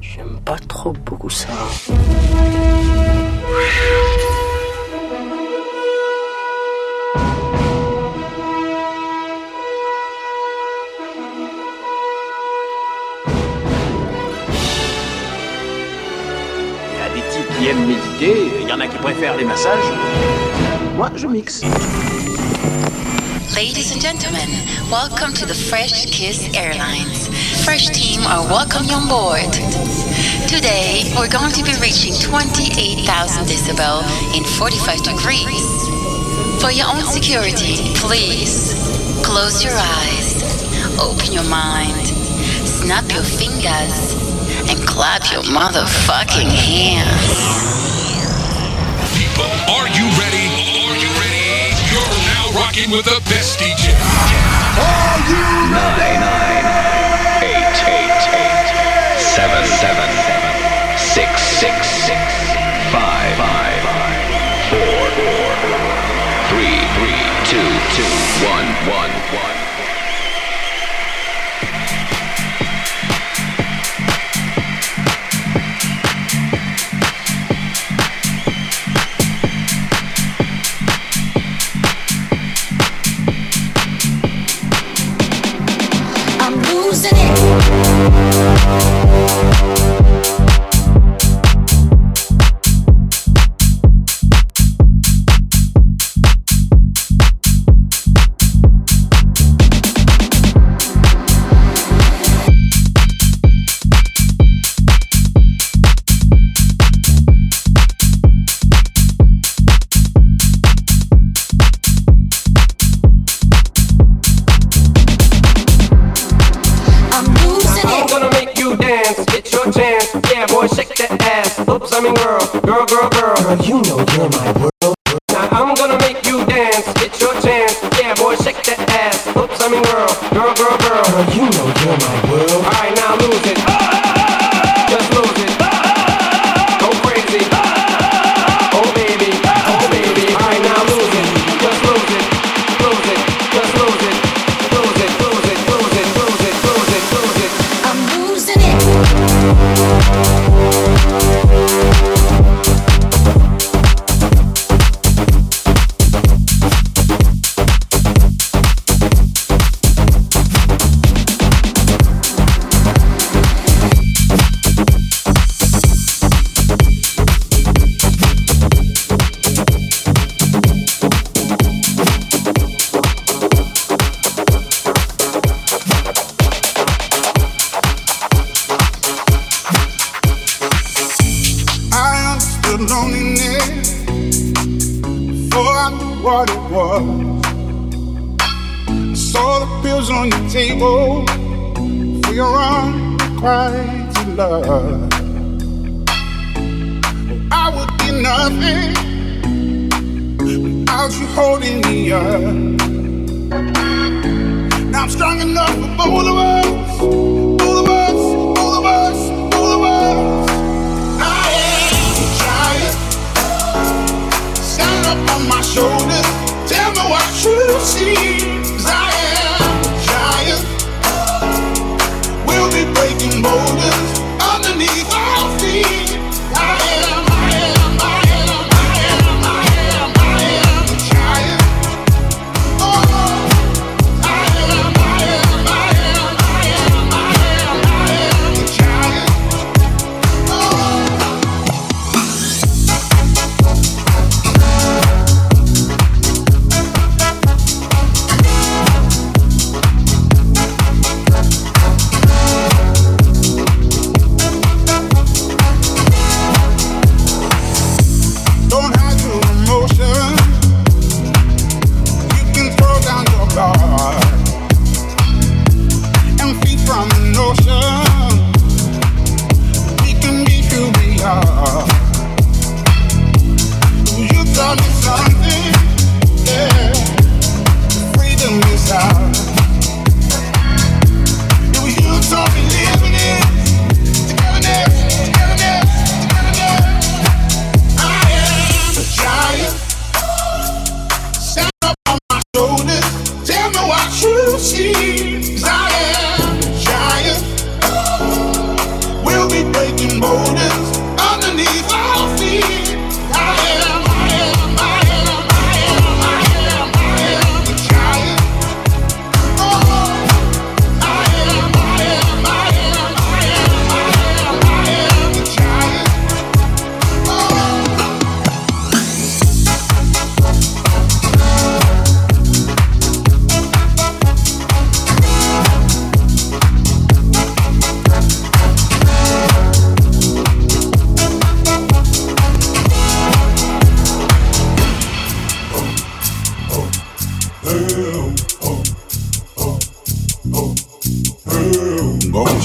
J'aime pas trop beaucoup ça. Il y a des types qui aiment méditer, il y en a qui préfèrent les massages. Moi, je mixe. Ladies and gentlemen, welcome to the Fresh Kiss Airlines. Fresh team are welcome on board. Today, we're going to be reaching 28,000 decibel in 45 degrees. For your own security, please close your eyes, open your mind, snap your fingers, and clap your motherfucking hands. People, are you ready? Rocking with the best DJ. nine, nine, eight, eight, eight, seven, seven, six, six, six, five, five, four, four, three, three, two, two, one, one, one.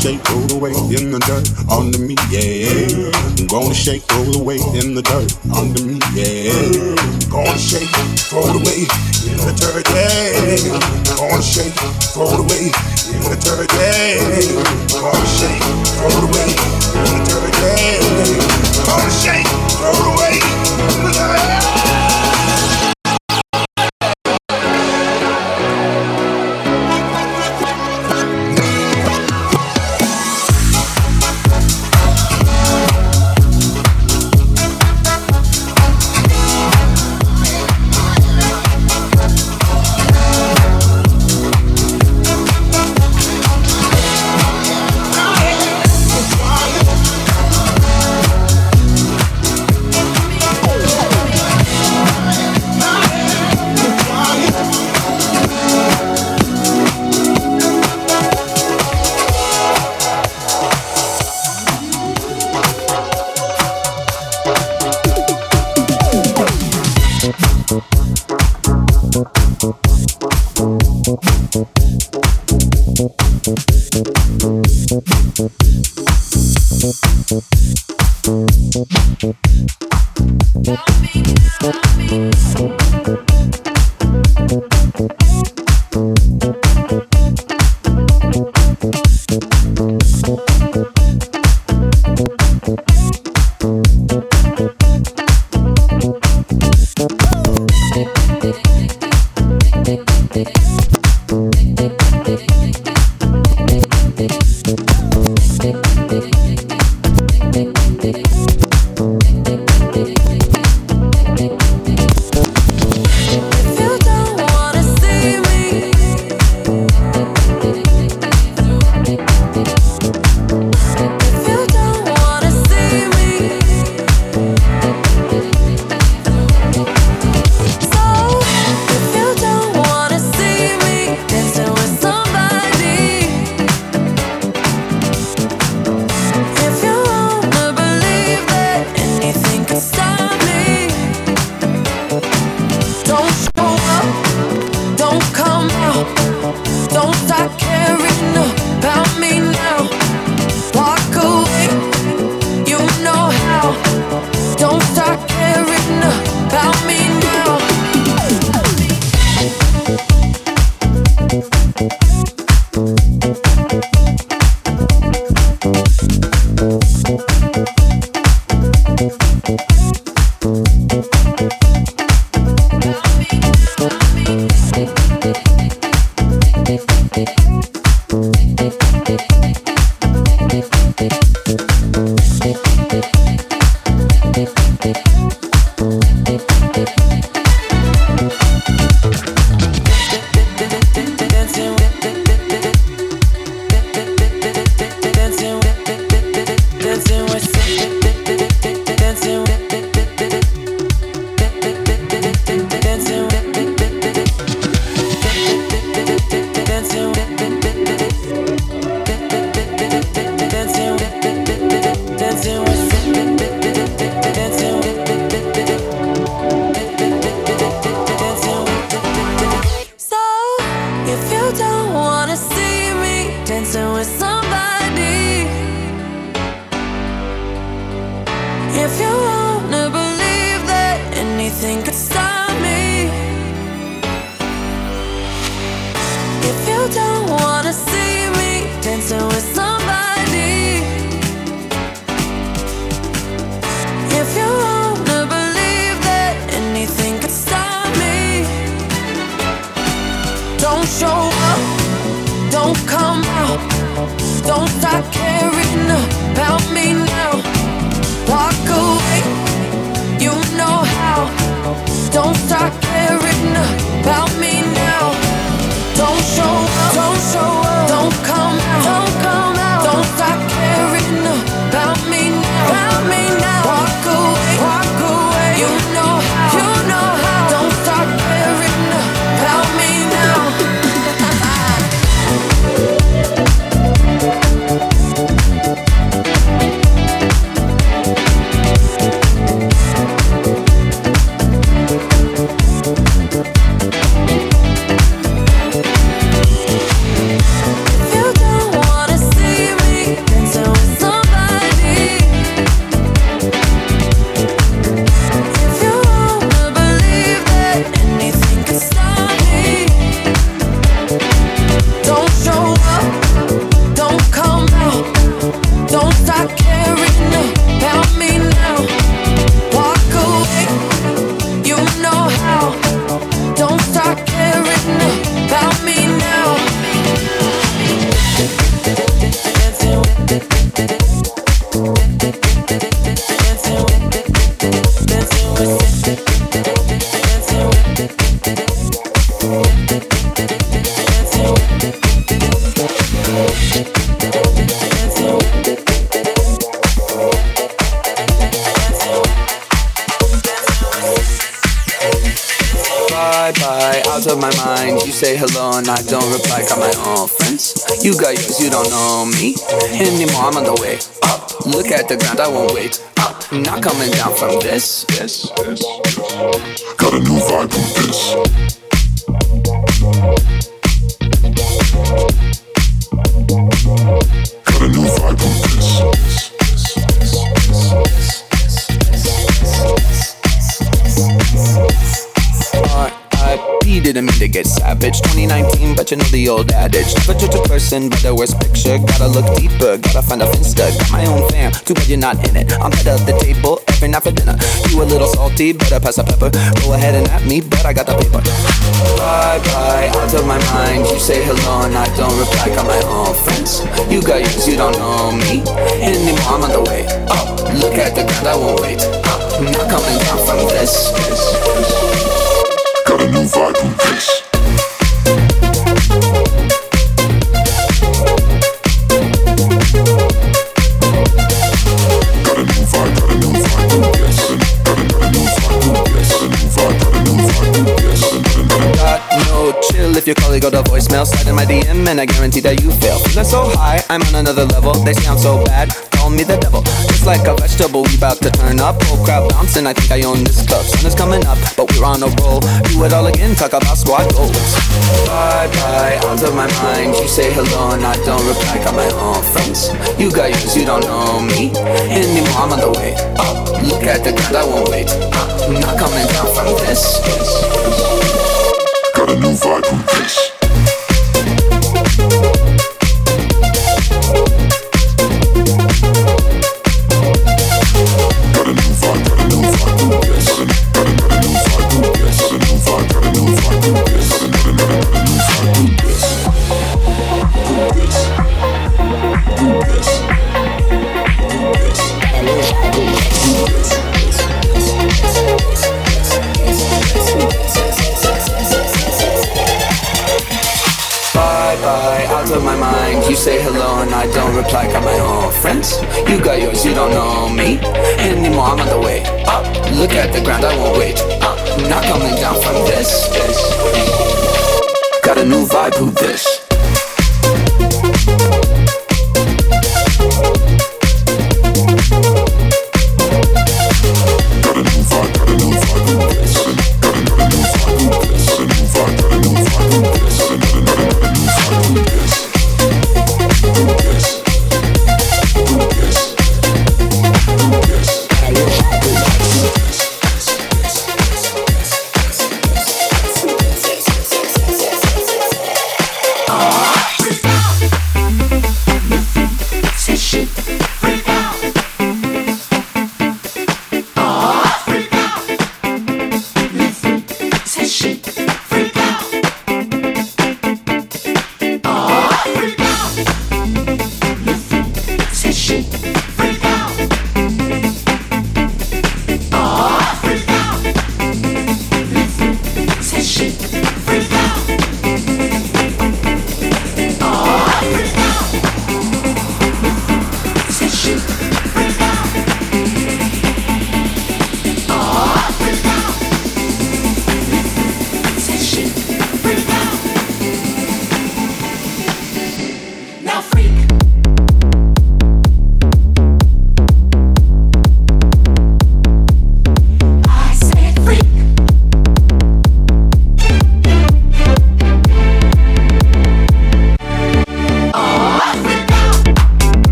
Shake, roll away in the dirt under me, yeah. I'm gonna shake, roll away in the dirt under me, yeah. Gonna shake, it away in the dirt, yeah. Gonna shake, it away in the dirt, yeah. Gonna shake, it away in the dirt, yeah. Gonna shake, it away in the dirt. If you wanna believe that anything could stop me, if you don't wanna see me dancing with somebody, if you wanna believe that anything could stop me. Don't show up, don't come out, don't start caring about Don't start caring about out of my mind. You say hello and I don't reply. Got my own friends. You got yours, you don't know me anymore. I'm on the way up. Look at the ground, I won't wait up. I'm not coming down from this. Yes, yes. Got a new vibe with this. Get savage. 2019, but you know the old adage. Never judge a person by the worst picture. Gotta look deeper, gotta find a finsta. Got my own fam, too bad you're not in it. I'm head of the table every night for dinner. You a little salty, better pass the pepper. Go ahead and at me, but I got the paper. Bye bye, out of my mind. You say hello and I don't reply. Got my own friends. You got yours, you don't know me anymore. I'm on the way up. Look at the ground, I won't wait up. I'm not coming down from this. Got a new vibe with this. If your colleague got a voicemail. Slide in my DM and I guarantee that you fail. Feeling so high, I'm on another level. They sound so bad, call me the devil. Just like a vegetable, we about to turn up. Whole crowd bouncing, I think I own this club. Sun is coming up, but we're on a roll. Do it all again, talk about squad goals. Bye bye, out of my mind. You say hello and I don't reply. Got my own friends. You got yours, you don't know me anymore. I'm on the way. Look at the ground, I won't wait. I'm not coming down from this. Got a new vibe with this.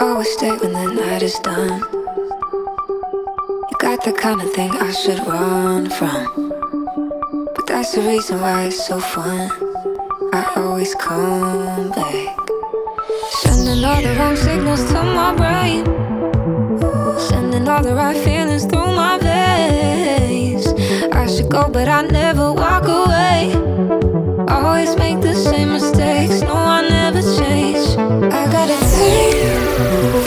always stay when the night is done. You got the kind of thing I should run from. But that's the reason why it's so fun. I always come back. Sending all the wrong signals to my brain. Sending all the right feelings through my veins. I should go, but I never walk away. Always make the same mistakes. No, I never change. I gotta take.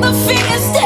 the fears.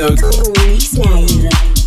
notes. Always.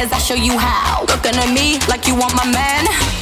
cause I show you how. Looking at me like you want my man.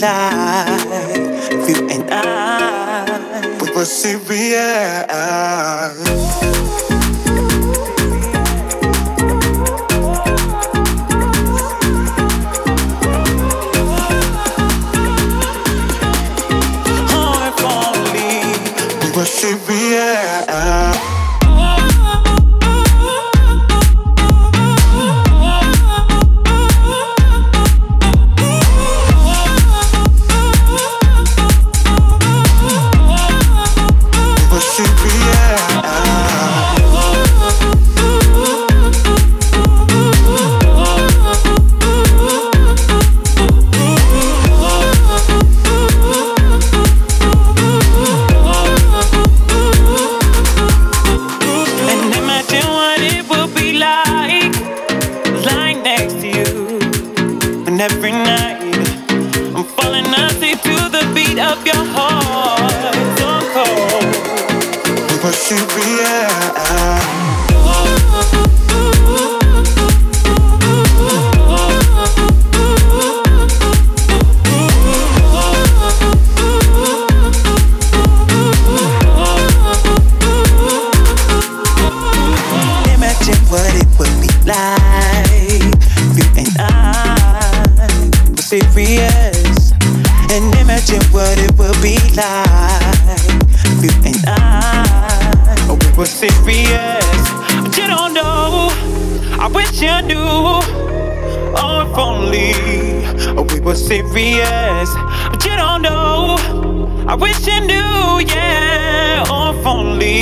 Would be like you and I we were serious. But you don't know. I wish you knew. Oh, if only we were serious. But you don't know. I wish you knew, yeah. Oh, if only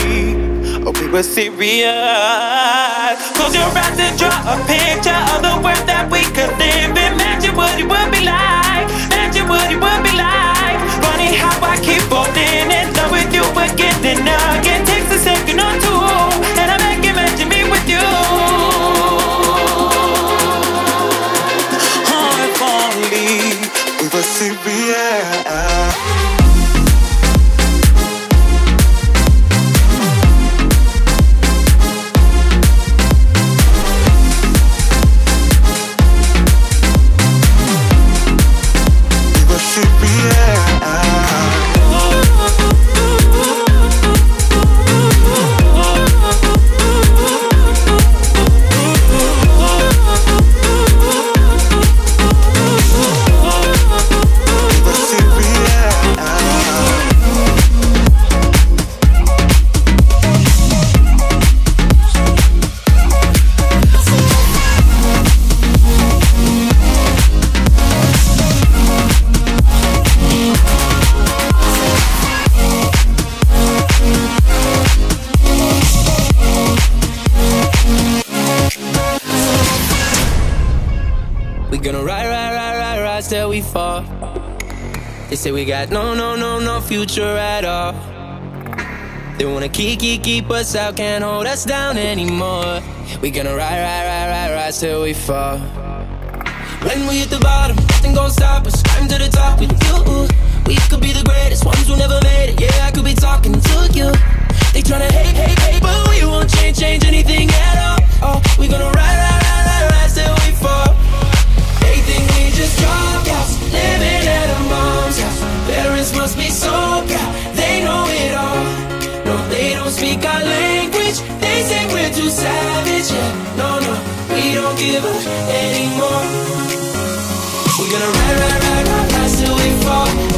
we were serious. Close your eyes and draw a picture of the world that we could live. Imagine what it would again and say we got no, no, no, no future at all. They wanna keep, keep, keep us out, can't hold us down anymore. We gonna ride, ride, ride, ride, ride till we fall. When we hit the bottom, nothing gon' stop us. Climb to the top with you. We could be the greatest ones who never made it. Yeah, I could be talking to you. They tryna hate, hate, hate, but we won't change, change anything at all. Oh, we gonna ride, ride, ride, ride, ride till we fall. They think just living at mom's house. Parents must be so proud, they know it all. No, they don't speak our language. They say we're too savage. Yeah, no, no, we don't give up anymore. We're gonna ride, ride, ride, ride, ride till we fall.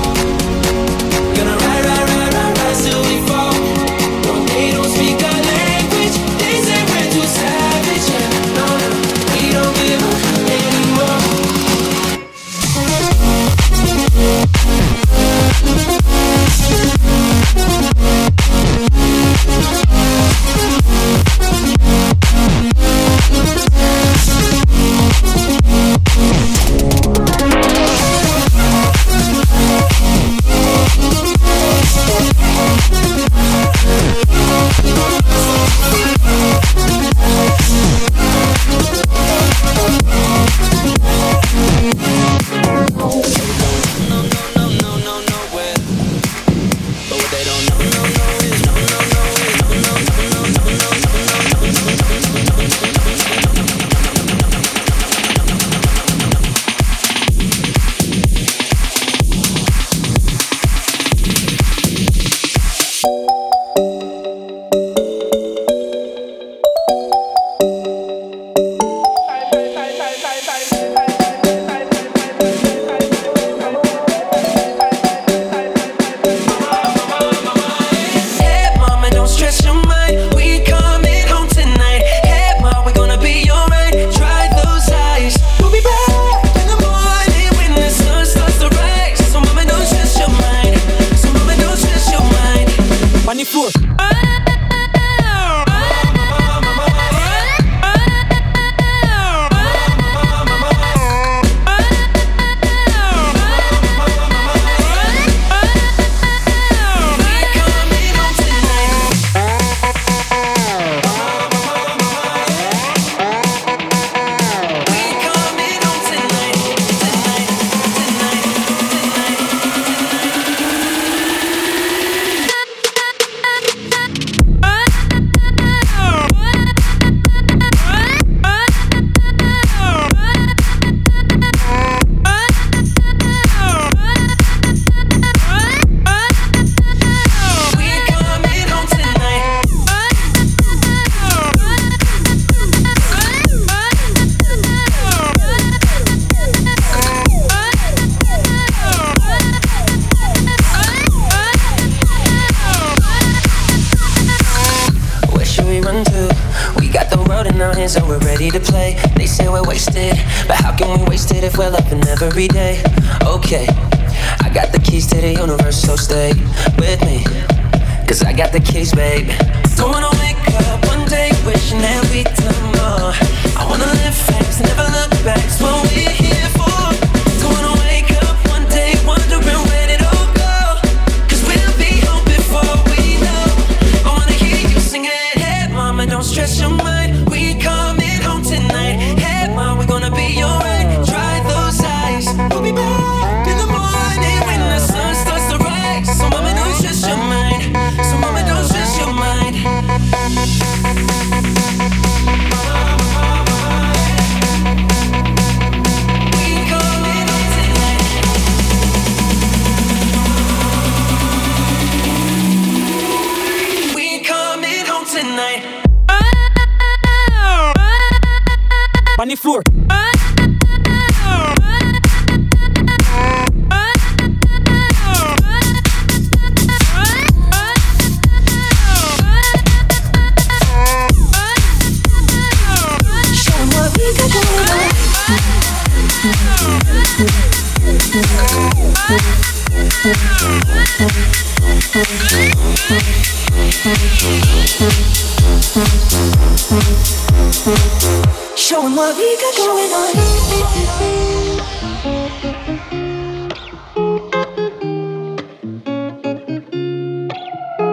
What we got going on.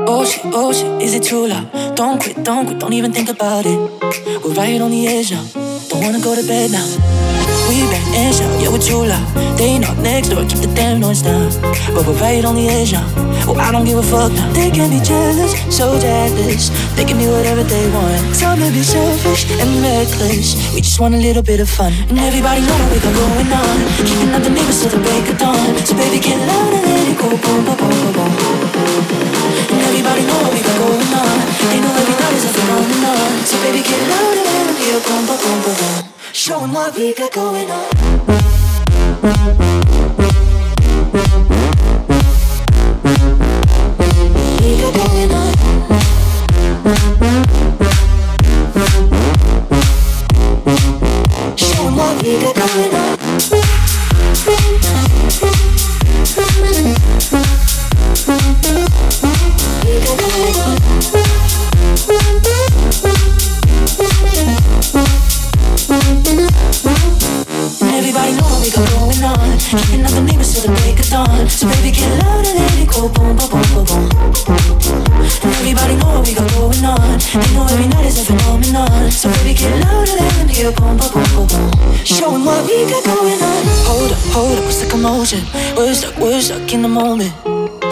Oh shit, oh shit, is it true love? Don't quit, don't quit, don't even think about it. We're right on the edge now. Don't wanna go to bed now. We bang and shout, yeah, we're true love. They knock next door, keep the damn noise down. But we're right on the edge now. Oh, I don't give a fuck now. They can be jealous, so jealous. They can do whatever they want. Time to be selfish and reckless. We just want a little bit of fun. And everybody know what we got going on. Keeping up the neighbors till the break of dawn. So baby, get loud and let it go. Boom, boom, boom, boom, boom. And everybody know what we got going on. They know every night is a phenomenon. So baby, get loud and let them hear. Boom, boom, boom, boom, boom. Showing what we got going on. We commotion? We're stuck, we're stuck in the moment.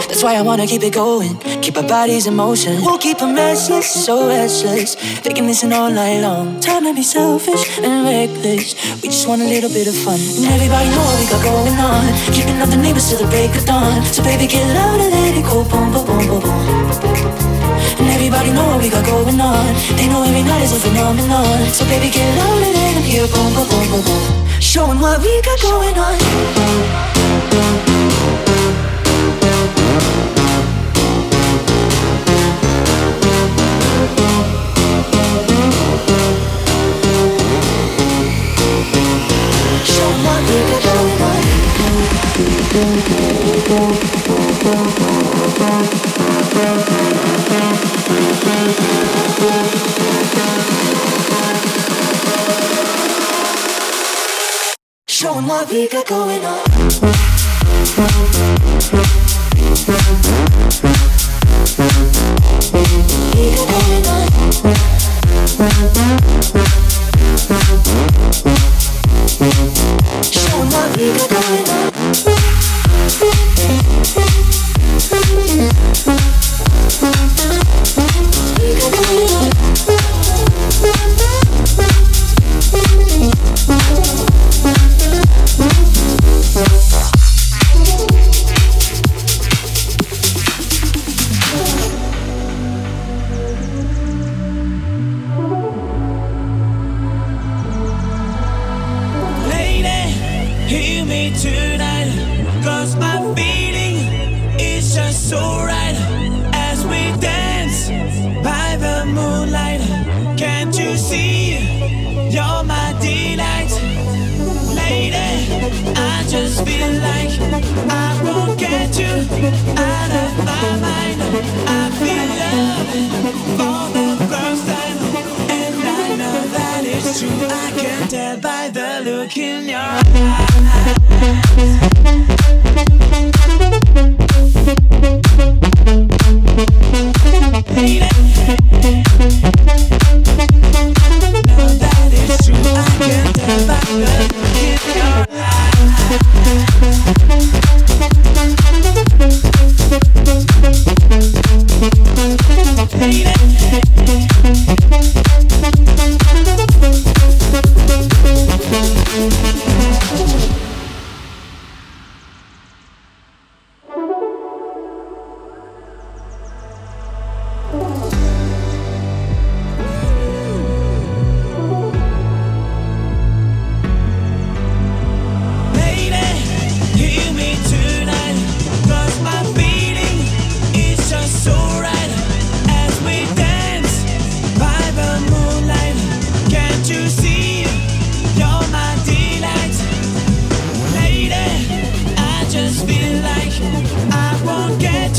That's why I wanna keep it going. Keep our bodies in motion. We'll keep them restless, so restless. Can listen all night long. Time to be selfish and reckless. We just want a little bit of fun. And everybody know what we got going on. Keeping up the neighbors till the break of dawn. So baby, get loud and let it go. Boom, boom, boom, boom, boom. And everybody know what we got going on. They know every night is a phenomenon. So baby, get loud and let them hear. Boom, boom, boom, boom, boom. Showing what we got going on. We got going on.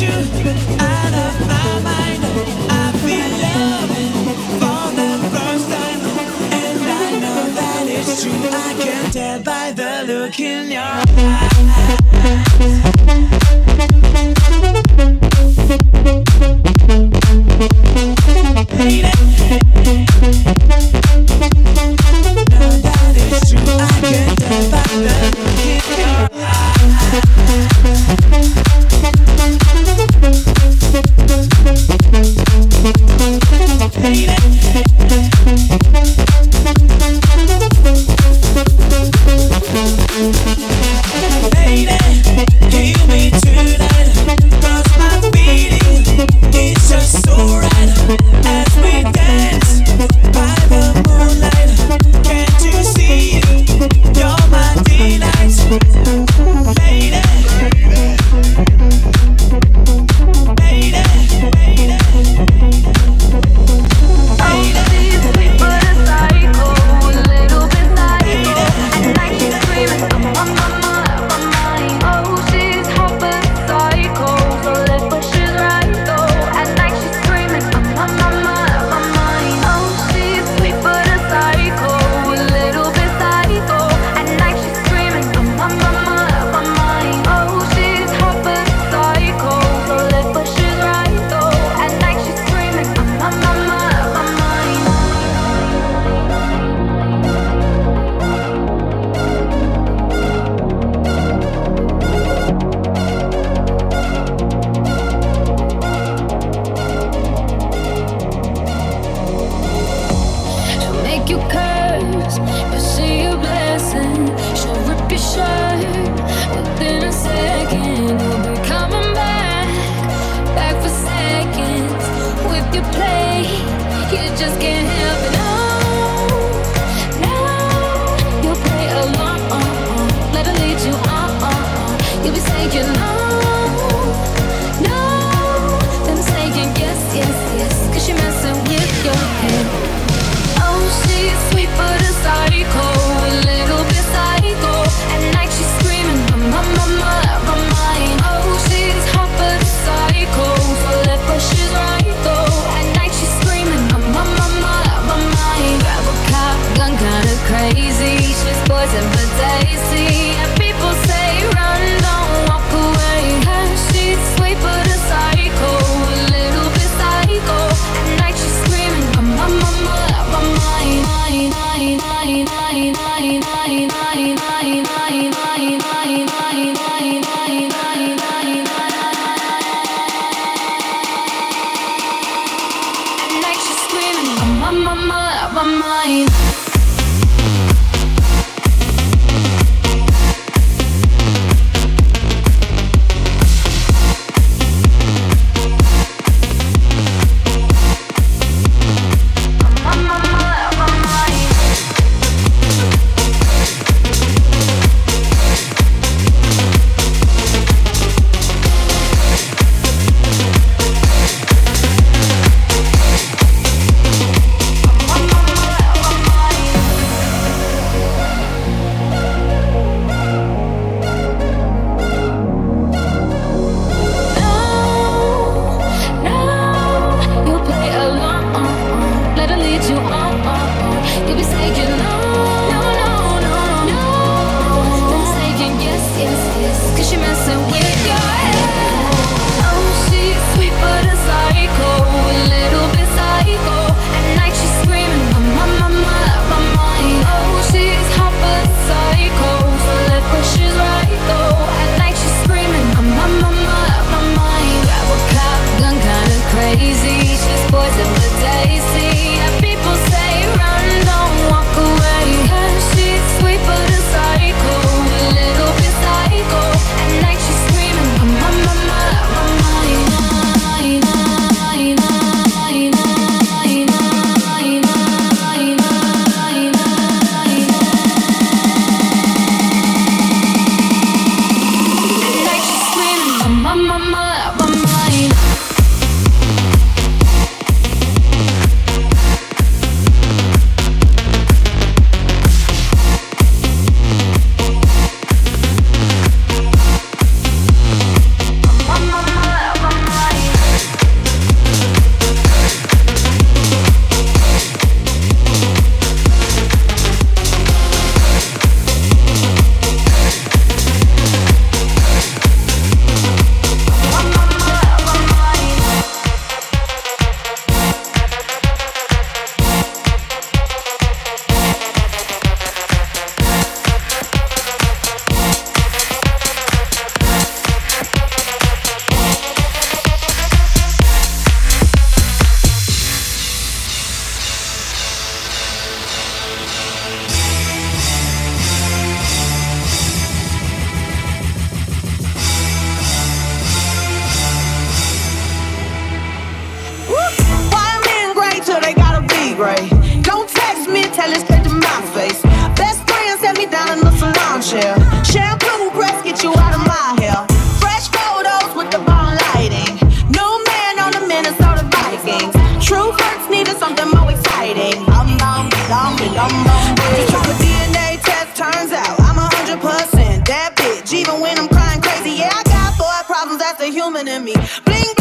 you, but I just getting ray. Don't text me, tell it straight to my face. Best friend set me down in the salon chair. Shampoo press, get you out of my hair. Fresh photos with the bomb lighting. New man on the Minnesota Vikings. True hurts needed something more exciting. I'm on, I'm on, I'm on. DNA test, turns out I'm a hundred percent that bitch. Even when I'm crying crazy, yeah, I got boy problems. That's a human in me. Bling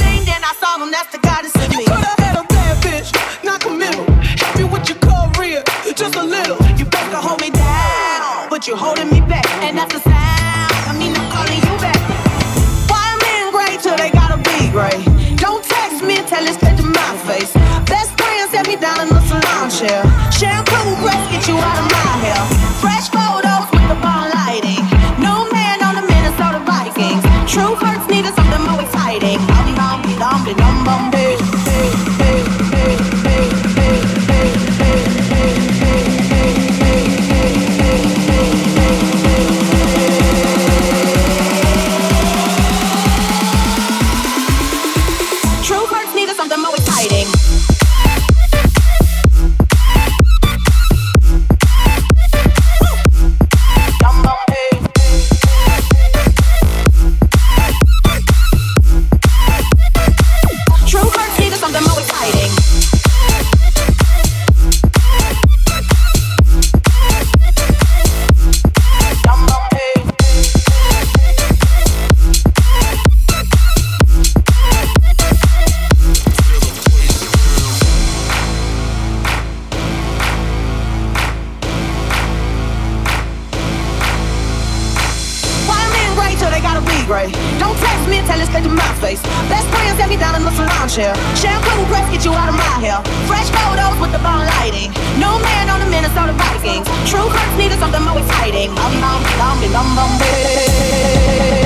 face. Best friends set me down in the salon chair. Shampoo press get you out of my hair. Fresh photos with the bomb lighting. No man on the Minnesota Vikings. True hearts needed something more exciting. Um, um, um, um, um, um,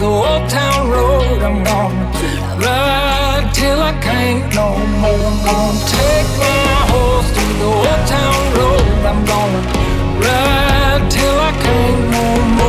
the old town road. I'm gonna ride till I can't no more. I'm gonna take my horse through the old town road. I'm gonna ride till I can't no more.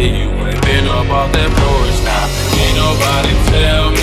body. You ain't been up off that porch now. Nah. Ain't nobody tell me.